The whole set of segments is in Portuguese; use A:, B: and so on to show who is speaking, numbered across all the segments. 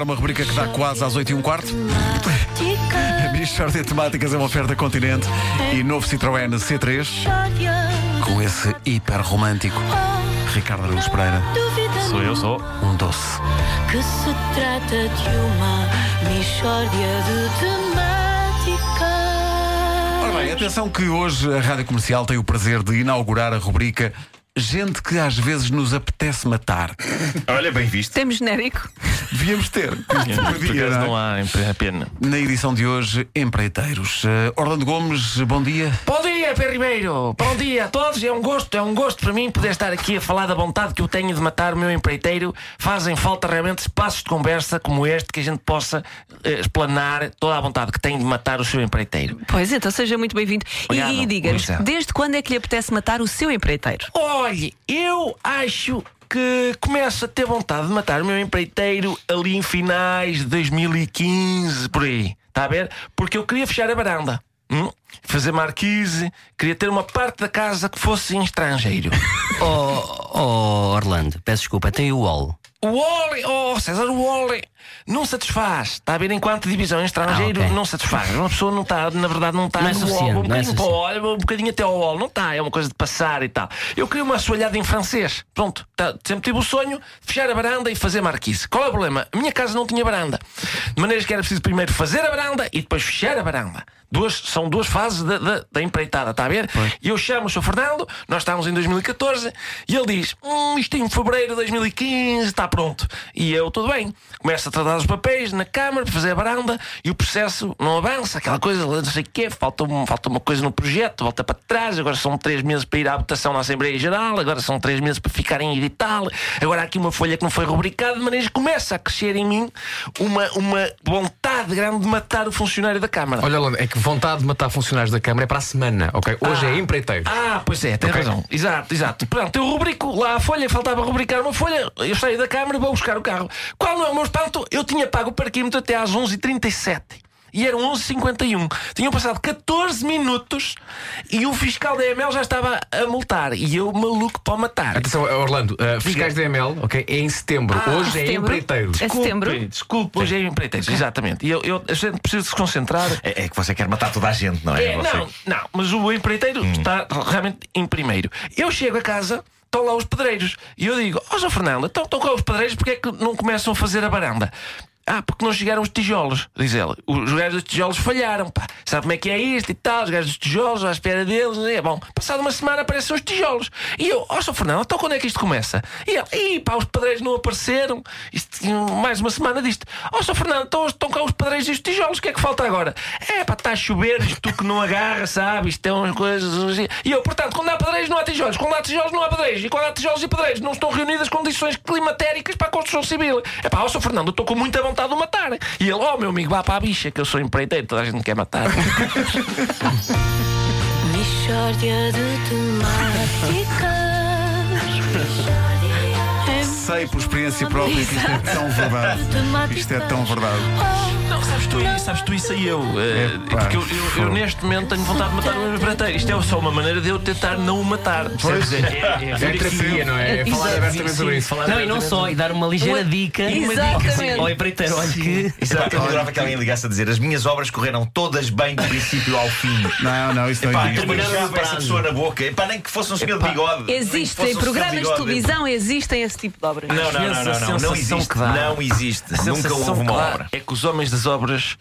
A: agora uma rubrica que dá quase às 8 e um quarto. A Michórdia de Temáticas é uma oferta Continente e novo Citroën C3 com esse hiper romântico Ricardo Araújo Pereira.
B: Sou eu, sou.
A: Um doce.
C: Que se trata de uma mistória de temática.
A: Ora bem, atenção que hoje a Rádio Comercial tem o prazer de inaugurar a rubrica Gente que às vezes nos apetece matar.
B: Olha, bem visto.
D: Temos genérico?
A: Devíamos ter.
B: Por acaso
A: não é?
B: não há a pena.
A: Na edição de hoje, empreiteiros. Eh, Orlando Gomes, bom dia.
E: Bom dia, Pedro Ribeiro. Bom dia a todos. É um gosto, é um gosto para mim poder estar aqui a falar da vontade que eu tenho de matar o meu empreiteiro. Fazem falta realmente espaços de conversa como este que a gente possa eh, explanar toda a vontade que tem de matar o seu empreiteiro.
D: Pois então, seja muito bem-vindo. E, e diga-nos,
E: Luísa.
D: desde quando é que lhe apetece matar o seu empreiteiro?
E: Olhe, eu acho que começo a ter vontade de matar o meu empreiteiro ali em finais de 2015, por aí. Está a ver? Porque eu queria fechar a varanda. hum? Fazer marquise, queria ter uma parte da casa que fosse em estrangeiro.
F: Oh, oh, Orlando, peço desculpa, tem o wall.
E: O Wally, oh César, o Wally não satisfaz. Está a ver enquanto divisão em estrangeiro,
F: Ah, ok.
E: não satisfaz. Uma pessoa não está, na verdade, não está
F: Não é
E: no. Um
F: é
E: bocadinho para o. Wall, um bocadinho até ao Wall. Não está, é uma coisa de passar e tal. Eu queria uma assoalhada em francês. Pronto, tá, sempre tive o sonho de fechar a varanda e fazer marquise. Qual é o problema? A minha casa não tinha varanda. De maneira que era preciso primeiro fazer a varanda e depois fechar a varanda. Duas, são duas fases da, da, da empreitada, está a ver? E eu chamo o Sr. Fernando, nós estávamos em 2014, e ele diz: Hum, isto em fevereiro de 2015 está pronto. E eu, tudo bem. Começo a tratar os papéis na Câmara para fazer a varanda e o processo não avança, aquela coisa, não sei o quê, falta, falta uma coisa no projeto, volta para trás, agora são três meses para ir à votação na Assembleia Geral, agora são três meses para ficar em edital, agora há aqui uma folha que não foi rubricada, de maneira que começa a crescer em mim uma, uma vontade grande de matar o funcionário da Câmara.
G: Olha, Orlando, é que vontade de matar funcionários da Câmara é para a semana, ok? Hoje é empreiteiro.
E: Ah, pois é, tem
G: Ok.
E: razão. Exato, exato. Pronto, eu rubrico lá a folha, faltava rubricar uma folha, eu saio da câmara e vou buscar o carro. Qual não é o meu espanto? Eu tinha pago o parquímetro até às 11h37. E eram 11h51. Tinham passado 14 minutos e o fiscal da EML já estava a multar. E eu maluco para o matar.
G: Atenção, Orlando, uh, fiscais da ML, ok? É em setembro.
E: Ah,
G: Hoje é
D: setembro?
G: empreiteiro.
D: É setembro?
E: Desculpe, desculpe, hoje é empreiteiros, exatamente. E eu, eu, a gente precisa se concentrar.
B: É, é que você quer matar toda a gente, não é?
E: É,
B: Você-
E: não, não, mas o empreiteiro está realmente em primeiro. Eu chego a casa, estão lá os pedreiros, e eu digo: Ó, Sr. Fernando, então estão cá os pedreiros, porque é que não começam a fazer a varanda? Ah, porque não chegaram os tijolos, diz ela. Os gajos dos tijolos falharam, pá. Sabe como é que é isto e tal? Os gajos dos tijolos, à espera deles. É bom, passado uma semana aparecem os tijolos. E eu, ó, Sr. Fernando, então quando é que isto começa? E ele, ih, pá, os pedreiros não apareceram. Isto, mais uma semana disto. Ó, Sr. Fernando, então estão cá os pedreiros e os tijolos, o que é que falta agora? É, pá, está a chover, isto tu que não agarra, sabe? Isto é umas coisas. E eu, portanto, quando há pedreiros não há tijolos, quando há tijolos não há pedreiros, e quando há tijolos e pedreiros não estão reunidas condições climatéricas para a construção civil. É pá, ó, Sr. Fernando, eu estou com muita vontade de o matar. E ele, ó, meu amigo, vá para a bicha, que eu sou empreiteiro, toda a gente quer matar.
C: De temáticas.
A: Sei por experiência própria que isto é tão verdade. Isto é tão verdade.
E: Não, sabes tu, isso- sabes tu isso aí eu. eh,
A: Epá,
E: porque eu, eu- eu neste momento tenho vontade de matar o meu empreiteiro. Isto é só uma maneira de eu tentar não o matar. Percebes? É, é, é,
G: É terapia, não é? É falar
D: Exato.
G: abertamente sobre isso.
E: falar
F: Não, e não só, e dar uma ligeira
D: Uma-
F: dica
D: Exatamente.
F: ao empreiteiro. Olha que.
B: Epá, eu adorava que alguém ligasse a dizer as minhas obras correram todas bem do princípio ao fim.
A: Não, não, isso não
B: eu
A: existe.
F: no
B: essa pessoa na boca. Epá, nem que fosse um senhor de bigode. Nem que
D: Existem
B: fosse um senhor
D: programas de
B: bigode.
D: televisão, existem esse tipo de obras.
B: Não, não, não, não, não, não,
E: sensação
B: existe.
E: que dá.
B: Não existe.
E: A
B: Nunca houve uma obra.
E: É que os homens das obras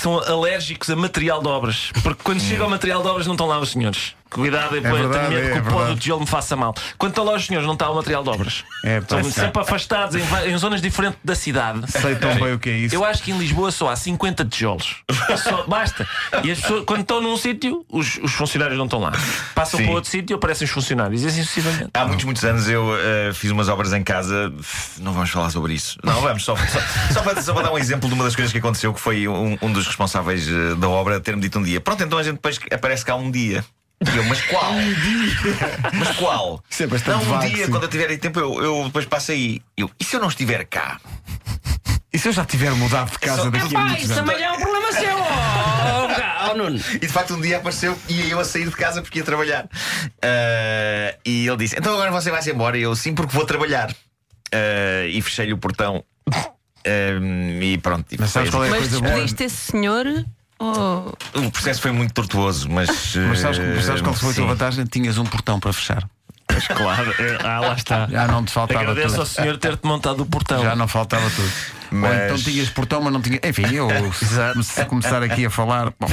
E: são alérgicos a material de obras. Porque quando chega ao material de obras não estão lá os senhores. Cuidado, eu
A: verdade,
E: tenho medo
A: é
E: que o pó do tijolo me faça mal. Quando estão lá os senhores, não está o material de obras.
A: É,
E: Estão
A: sei.
E: sempre afastados em, em zonas diferentes da cidade.
A: Sei tão bem o que é isso.
E: Eu acho que em Lisboa só há 50 tijolos. Só, basta. E as pessoas, quando estão num sítio, os, os funcionários não estão lá. Passam
B: Sim.
E: para outro sítio e aparecem os funcionários. E assim sucessivamente.
B: Há muitos, muitos anos eu eh, fiz umas obras em casa. Não vamos falar sobre isso. Não, vamos, só, só, só para, só para dar um exemplo de uma das coisas que aconteceu, que foi um, um dos responsáveis eh, da obra ter-me dito um dia: Pronto, então a gente depois aparece cá um dia. E eu, mas qual? Mas qual?
A: Isso é bastante
B: Não, um
A: vago,
B: dia,
A: sim.
B: quando eu tiver aí tempo, eu, eu depois passo aí. Eu, e se eu não estiver cá?
A: E se eu já tiver mudado de casa daqui a
F: Pai,
A: muitos
F: isso
A: anos?
F: também é um problema seu! Oh, oh, Nuno.
B: E de facto um dia apareceu e eu a sair de casa porque ia trabalhar. Ah, e ele disse: Então agora você vai-se embora. E eu, sim, porque vou trabalhar. Ah, e fechei-lhe o portão. Ehm, e pronto. e
A: Mas sabes qual é a
D: Mas
A: coisa boa?
D: despediste esse senhor? Oh,
B: O processo foi muito tortuoso, mas.
A: Mas sabes,
B: eh,
A: mas sabes qual foi a tua
B: sim.
A: vantagem? Tinhas um portão para fechar.
E: Claro, é, ah, lá está.
A: Já não te faltava
E: Agradeço
A: tudo.
E: ao senhor ter-te montado o portão.
A: Já não faltava tudo. Ou
B: Mas-
A: então tinhas portão, mas não tinha. Enfim, eu se começar aqui a falar. Bom,